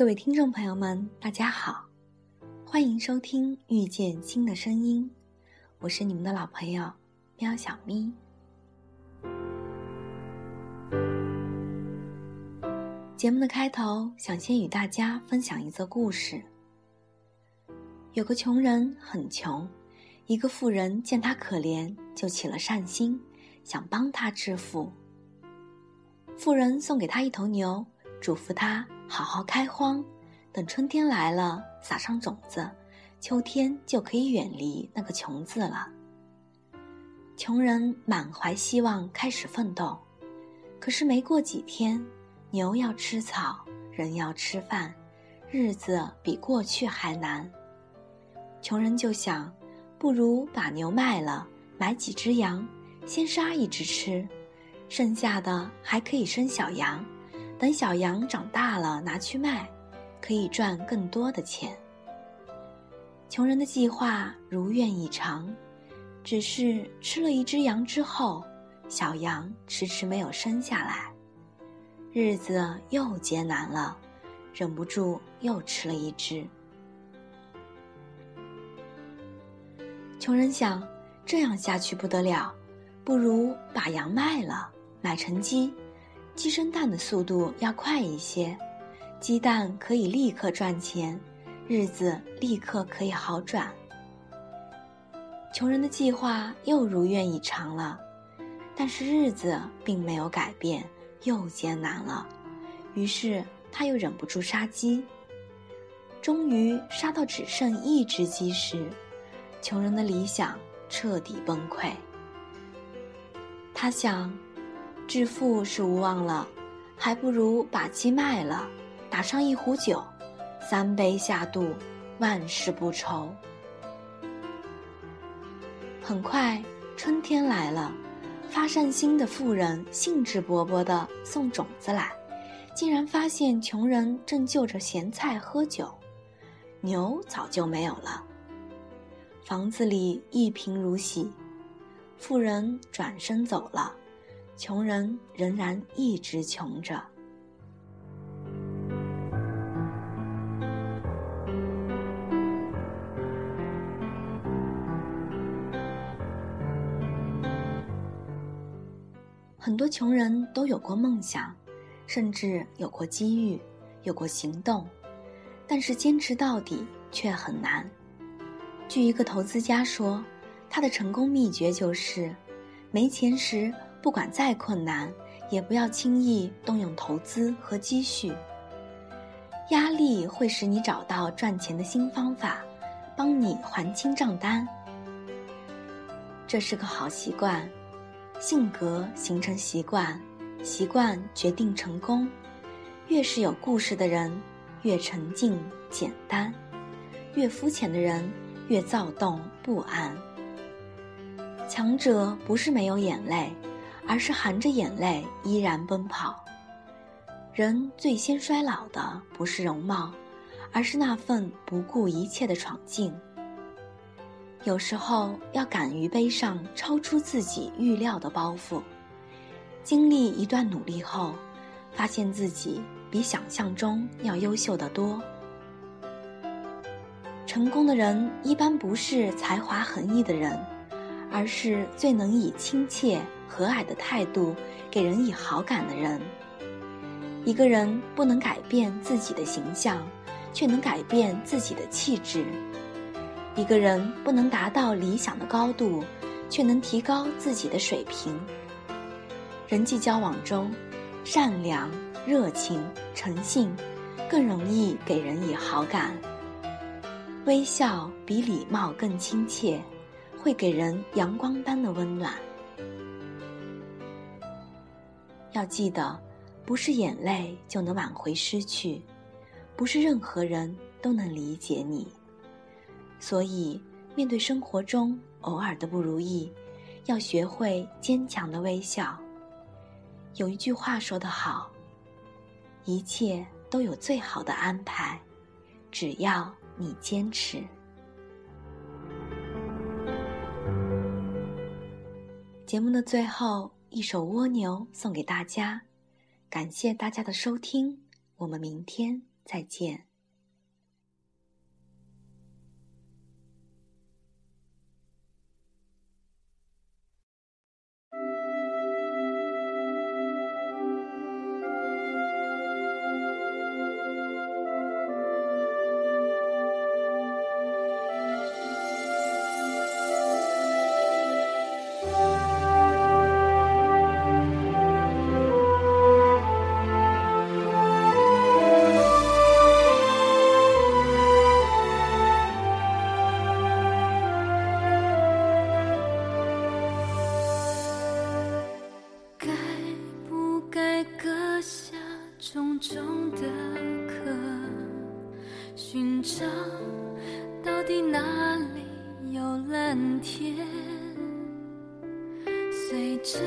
各位听众朋友们，大家好，欢迎收听《遇见新的声音》，我是你们的老朋友喵小咪。节目的开头，想先与大家分享一则故事。有个穷人很穷，一个富人见他可怜，就起了善心，想帮他致富。富人送给他一头牛，嘱咐他好好开荒，等春天来了，撒上种子，秋天就可以远离那个“穷”字了。穷人满怀希望开始奋斗，可是没过几天。牛要吃草，人要吃饭，日子比过去还难。穷人就想，不如把牛卖了，买几只羊，先杀一只吃，剩下的还可以生小羊，等小羊长大了拿去卖，可以赚更多的钱。穷人的计划如愿以偿，只是吃了一只羊之后，小羊迟迟没有生下来。日子又艰难了，忍不住又吃了一只。穷人想，这样下去不得了，不如把羊卖了，买成鸡，鸡生蛋的速度要快一些，鸡蛋可以立刻赚钱，日子立刻可以好转。穷人的计划又如愿以偿了，但是日子并没有改变。又艰难了，于是他又忍不住杀鸡。终于杀到只剩一只鸡时，穷人的理想彻底崩溃。他想，致富是无望了，还不如把鸡卖了，打上一壶酒，三杯下肚，万事不愁。很快，春天来了。发善心的富人兴致勃勃地送种子来，竟然发现穷人正就着咸菜喝酒，牛早就没有了。房子里一贫如洗，富人转身走了，穷人仍然一直穷着。很多穷人都有过梦想，甚至有过机遇，有过行动，但是坚持到底却很难。据一个投资家说，他的成功秘诀就是：没钱时，不管再困难，也不要轻易动用投资和积蓄。压力会使你找到赚钱的新方法，帮你还清账单。这是个好习惯。性格形成习惯，习惯决定成功。越是有故事的人，越沉静简单；越肤浅的人，越躁动不安。强者不是没有眼泪，而是含着眼泪依然奔跑。人最先衰老的不是容貌，而是那份不顾一切的闯劲。有时候要敢于背上超出自己预料的包袱，经历一段努力后，发现自己比想象中要优秀的多。成功的人一般不是才华横溢的人，而是最能以亲切和蔼的态度给人以好感的人。一个人不能改变自己的形象，却能改变自己的气质。一个人不能达到理想的高度，却能提高自己的水平。人际交往中，善良、热情、诚信更容易给人以好感。微笑比礼貌更亲切，会给人阳光般的温暖。要记得，不是眼泪就能挽回失去，不是任何人都能理解你。所以，面对生活中偶尔的不如意，要学会坚强的微笑。有一句话说得好：“一切都有最好的安排，只要你坚持。”节目的最后，一首《蜗牛》送给大家，感谢大家的收听，我们明天再见。该割下重重的壳寻找到底哪里有蓝天？随着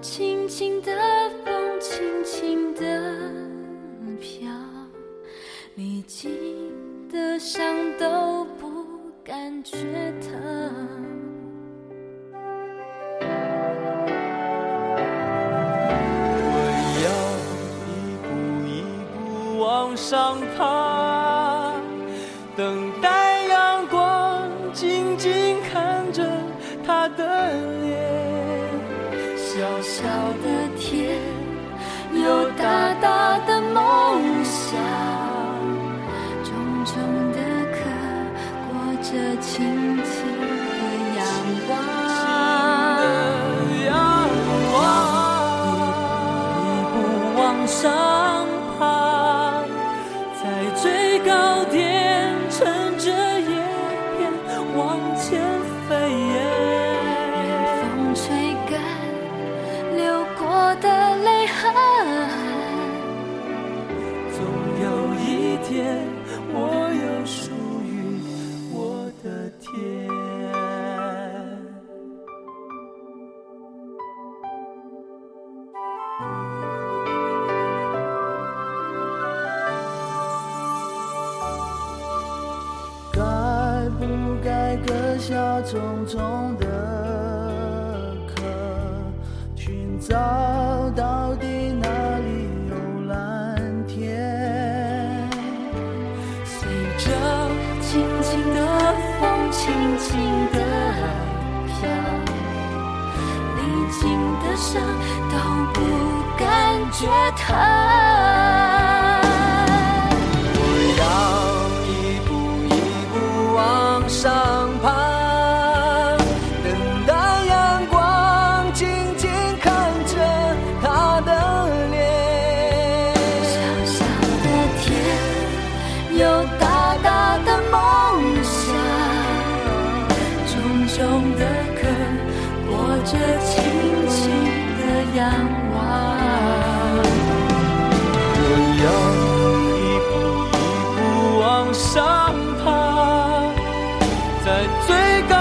轻轻的风轻轻的飘历经的伤都不感觉疼上爬，等待阳光，静静看着他的脸。小小的天，有大大的梦想，重重的壳，裹着轻我有属于我的天。该不该割下重重的壳，寻找？伤都不感觉疼。在最高